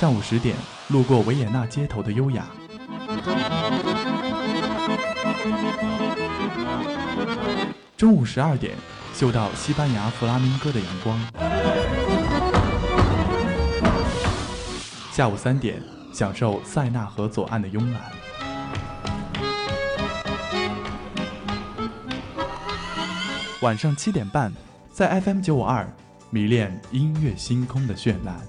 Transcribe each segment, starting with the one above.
上午十点，路过维也纳街头的优雅；中午十二点，嗅到西班牙弗拉明戈的阳光；下午三点，享受塞纳河左岸的慵懒；晚上七点半，在 FM 九五二，迷恋音乐星空的绚烂。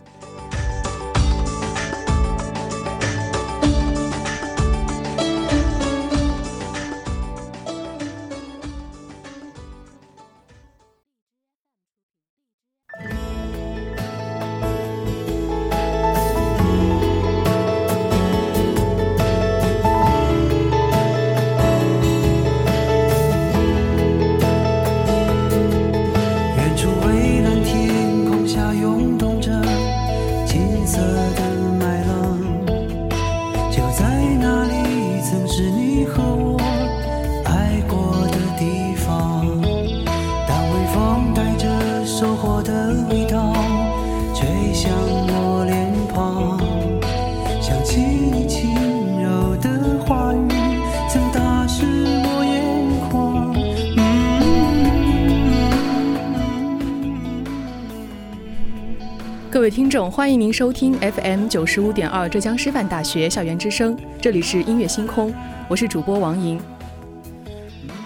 欢迎您收听 FM 九十五点二浙江师范大学校园之声，这里是音乐星空，我是主播王莹。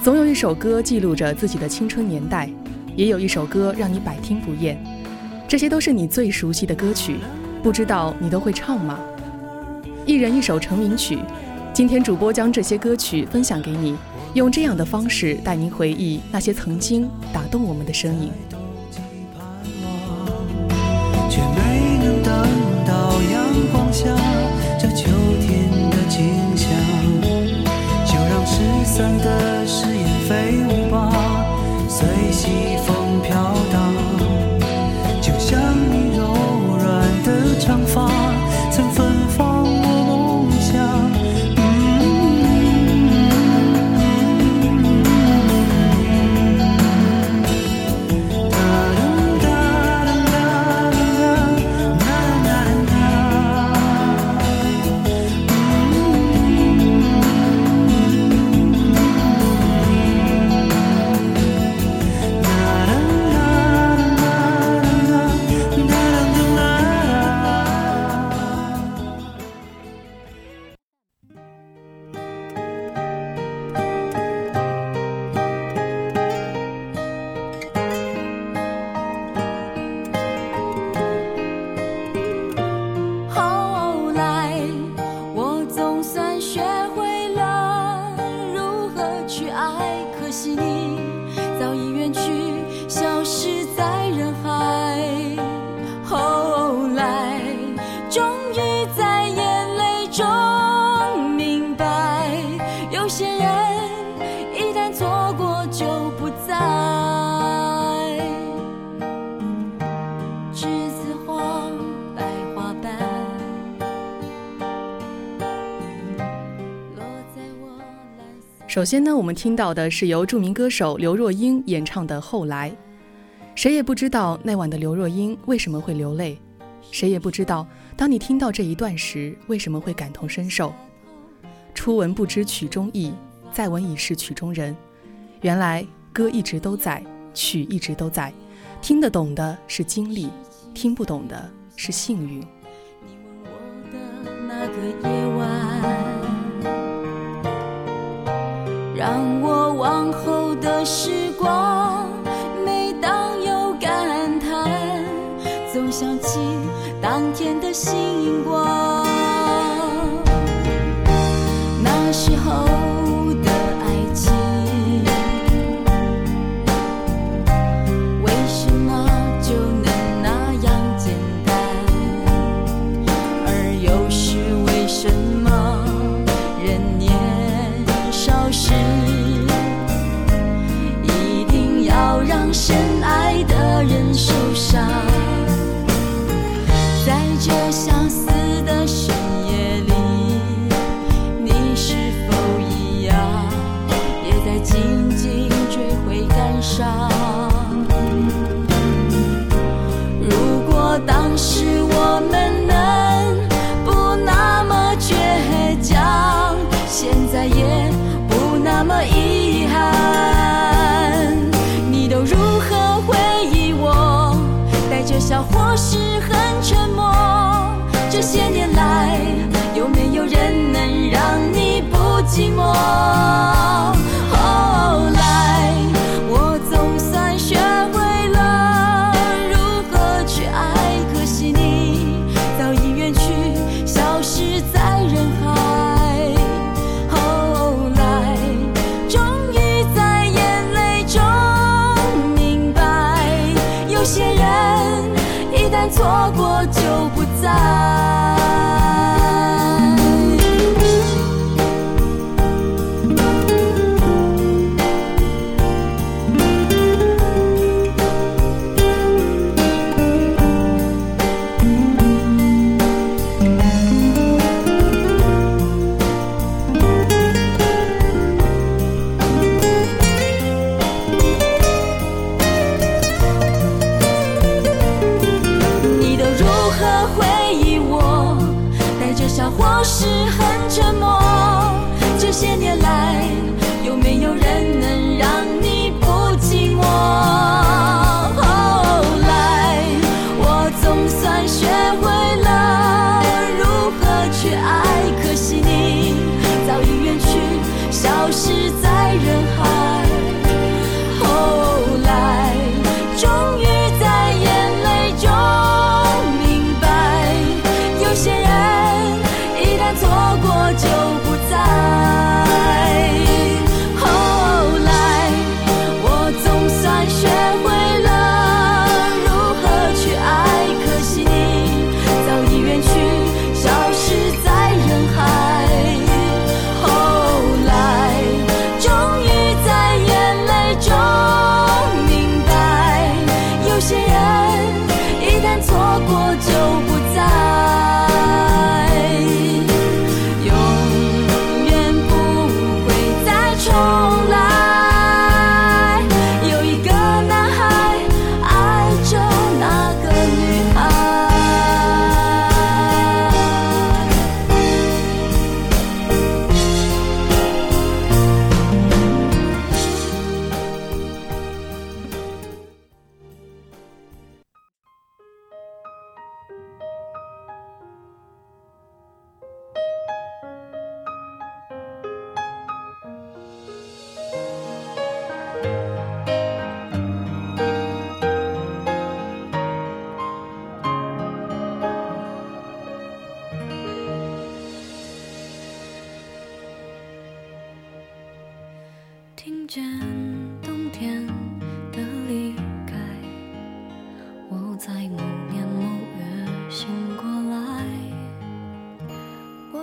总有一首歌记录着自己的青春年代，也有一首歌让你百听不厌，这些都是你最熟悉的歌曲，不知道你都会唱吗？一人一首成名曲，今天主播将这些歌曲分享给你，用这样的方式带您回忆那些曾经打动我们的身影。首先呢，我们听到的是由著名歌手刘若英演唱的《后来》。谁也不知道那晚的刘若英为什么会流泪，谁也不知道当你听到这一段时为什么会感同身受。初闻不知曲中意，再闻已是曲中人。原来歌一直都在，曲一直都在，听得懂的是经历，听不懂的是幸运。你问我的那个让我往后的时光，每当有感叹，总想起当天的星当是很沉默？这些年来，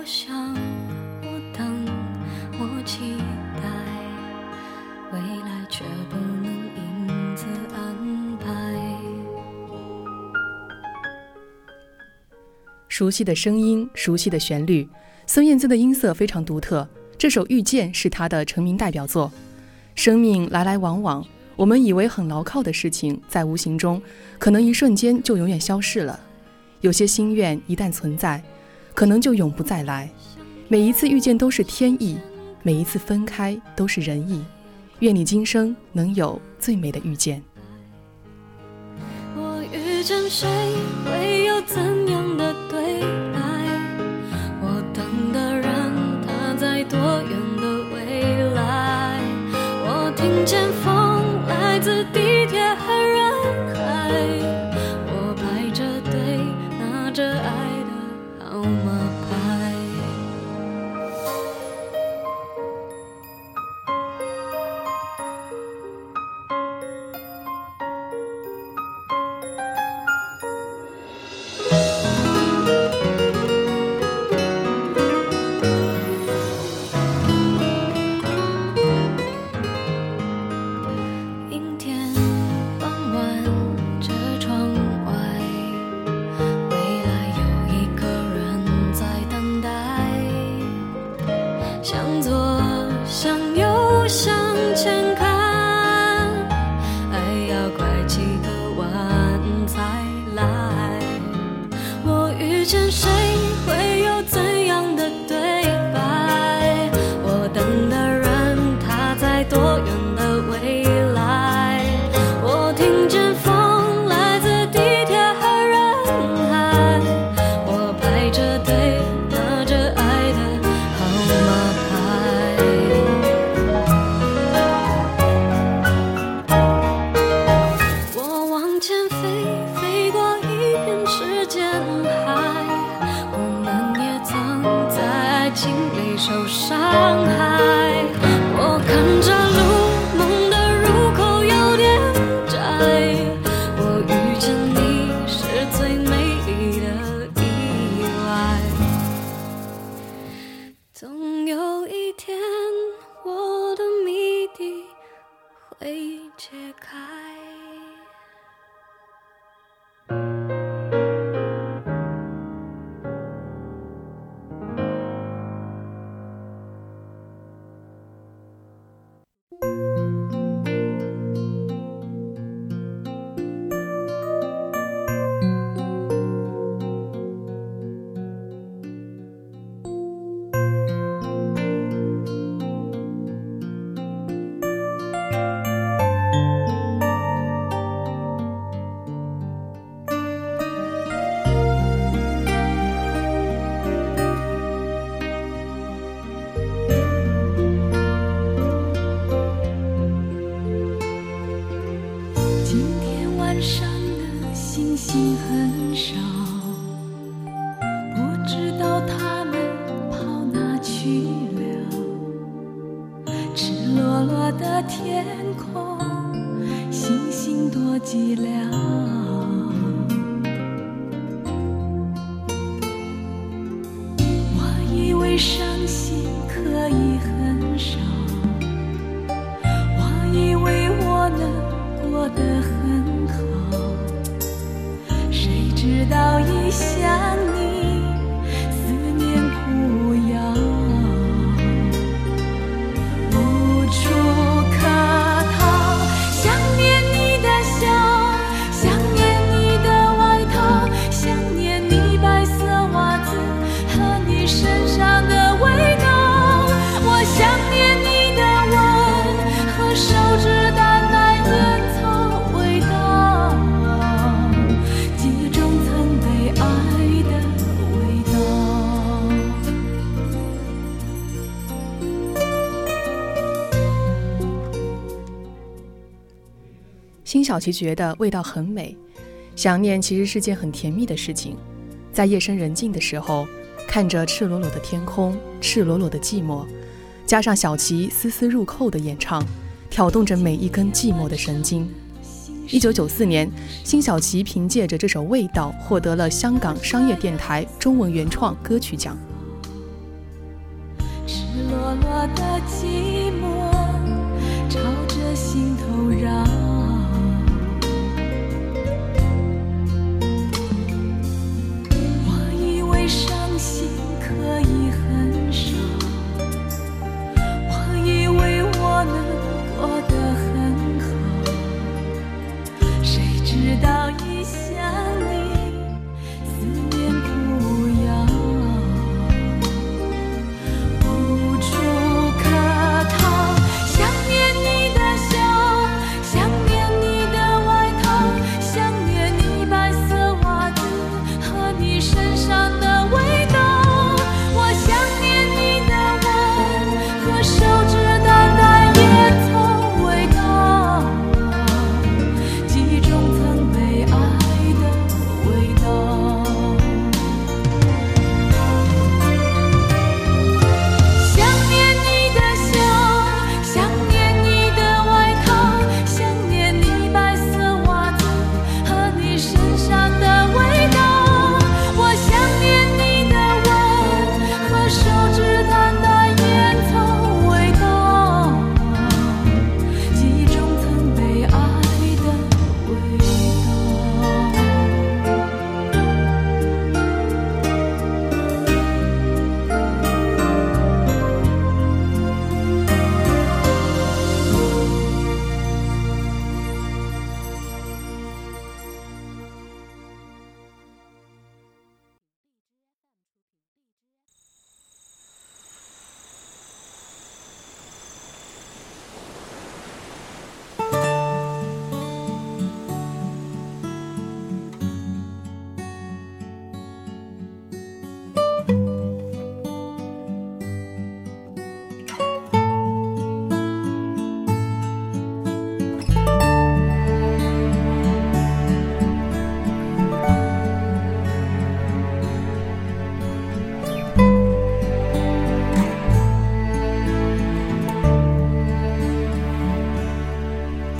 想，我等，我期待，未来却不能因此安排熟悉的声音，熟悉的旋律，孙燕姿的音色非常独特。这首《遇见》是她的成名代表作。生命来来往往，我们以为很牢靠的事情，在无形中，可能一瞬间就永远消逝了。有些心愿一旦存在，可能就永不再来。每一次遇见都是天意，每一次分开都是人意。愿你今生能有最美的遇见。我遇见谁，会有怎样多远辛晓琪觉得味道很美，想念其实是件很甜蜜的事情。在夜深人静的时候，看着赤裸裸的天空，赤裸裸的寂寞，加上小琪丝丝入扣的演唱，挑动着每一根寂寞的神经。一九九四年，辛晓琪凭借着这首《味道》获得了香港商业电台中文原创歌曲奖。赤裸裸的寂寞，朝着心头绕。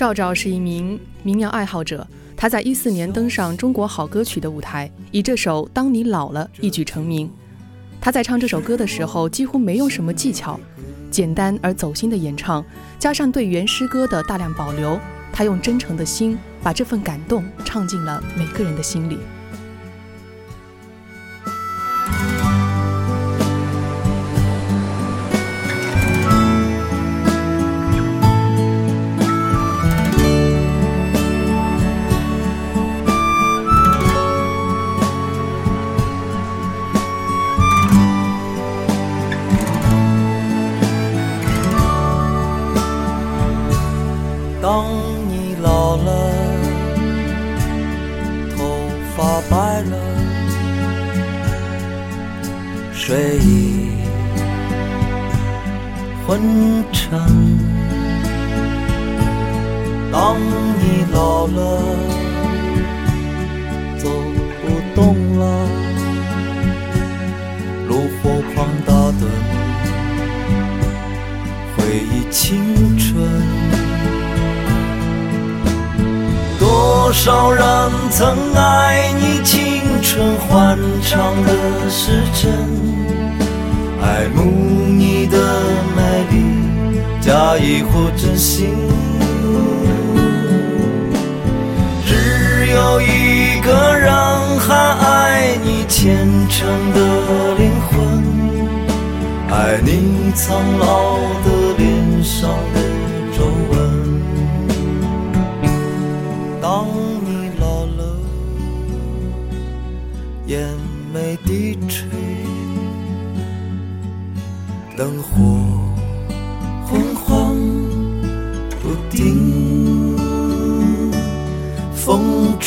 赵。赵照是一名民谣爱好者，他在一四年登上中国好歌曲的舞台，以这首《当你老了》一举成名。他在唱这首歌的时候几乎没有什么技巧，简单而走心的演唱，加上对原诗歌的大量保留，他用真诚的心把这份感动唱进了每个人的心里。假意或真心。只有一个人还爱你虔诚的灵魂，爱你苍老的脸上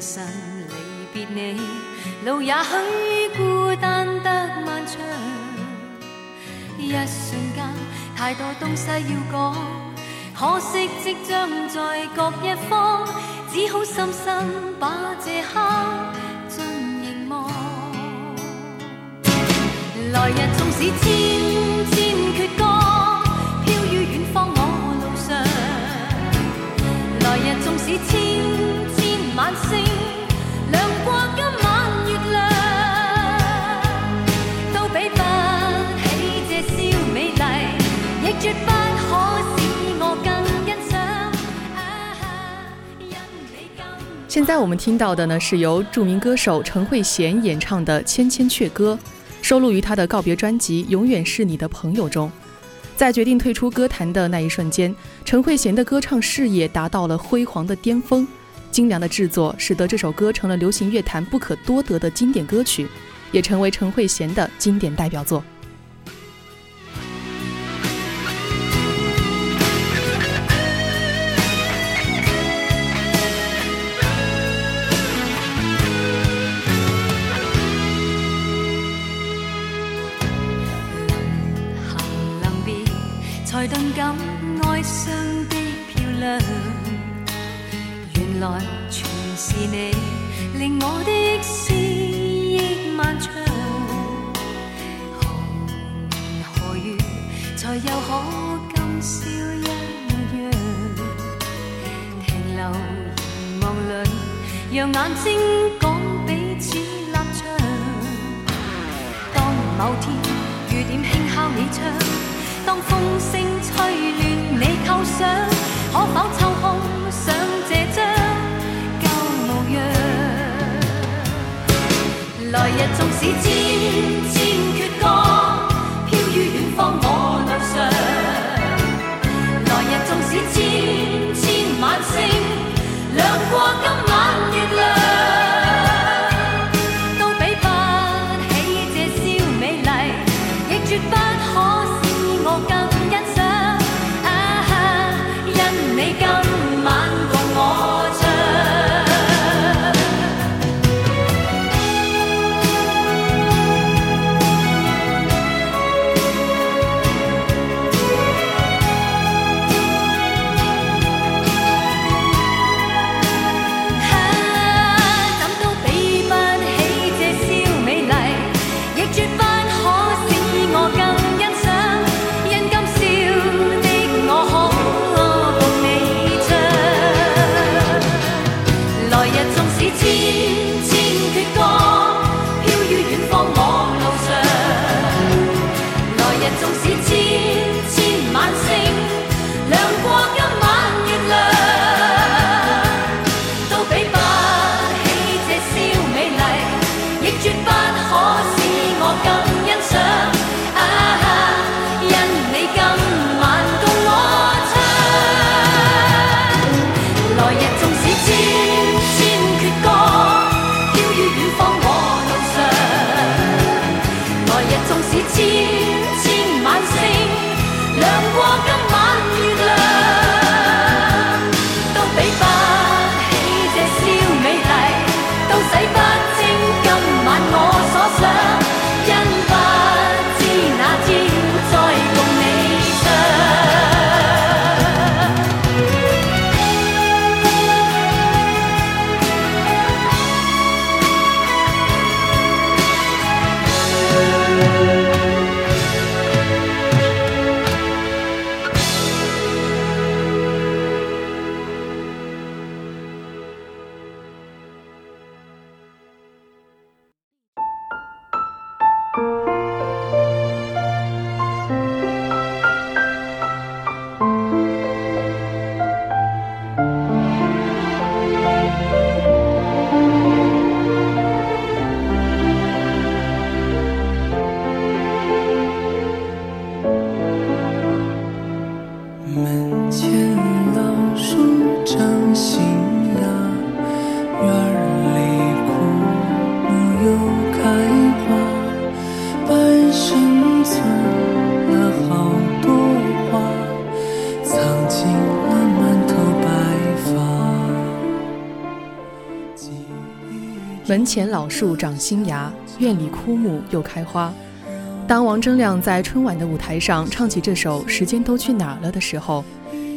心离别你，路也许孤单得漫长。一瞬间，太多东西要讲，可惜即将在各一方，只好深深把这刻尽凝望。来日纵使千千阙歌，飘于远方我路上。来日纵使千。现在我们听到的呢，是由著名歌手陈慧娴演唱的《千千阙歌》，收录于她的告别专辑《永远是你的朋友》中。在决定退出歌坛的那一瞬间，陈慧娴的歌唱事业达到了辉煌的巅峰。精良的制作使得这首歌成了流行乐坛不可多得的经典歌曲，也成为陈慧娴的经典代表作。让眼睛讲彼此立场。当某天雨点轻敲你窗，当风声吹乱你构想，可否抽空想这张旧模样？来日纵使千千阙歌，前老树长新芽，院里枯木又开花。当王铮亮在春晚的舞台上唱起这首《时间都去哪儿了》的时候，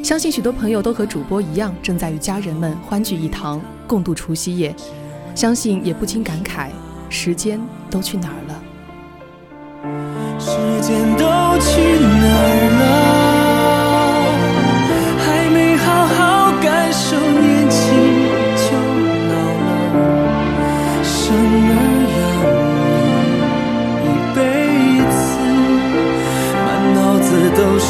相信许多朋友都和主播一样，正在与家人们欢聚一堂，共度除夕夜。相信也不禁感慨：时间都去哪儿了？时间都去哪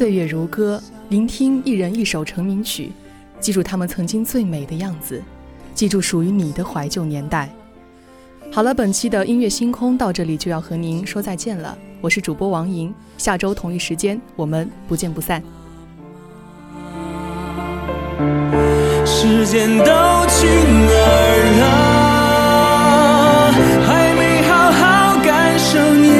岁月如歌，聆听一人一首成名曲，记住他们曾经最美的样子，记住属于你的怀旧年代。好了，本期的音乐星空到这里就要和您说再见了，我是主播王莹，下周同一时间我们不见不散。时间都去哪儿了？还没好好感受年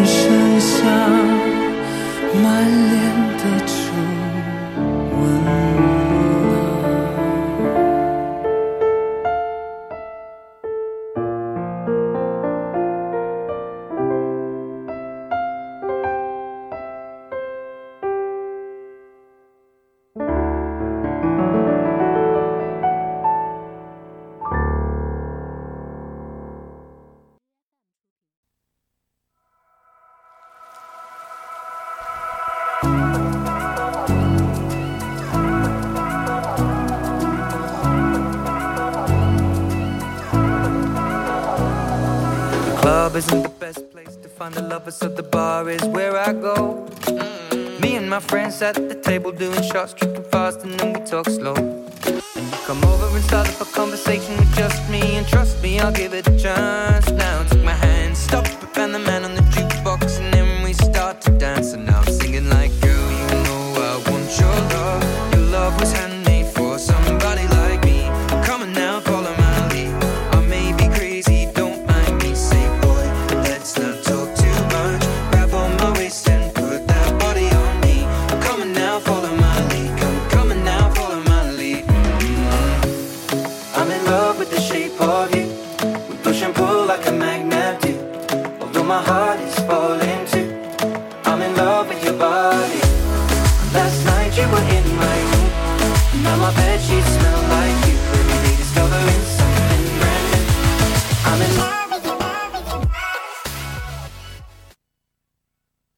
lovers, so the bar is where I go. Me and my friends at the table doing shots, tripping fast, and then we talk slow. Come over and start up a conversation with just me, and trust me, I'll give it a chance. Now take my hand, stop and the man on the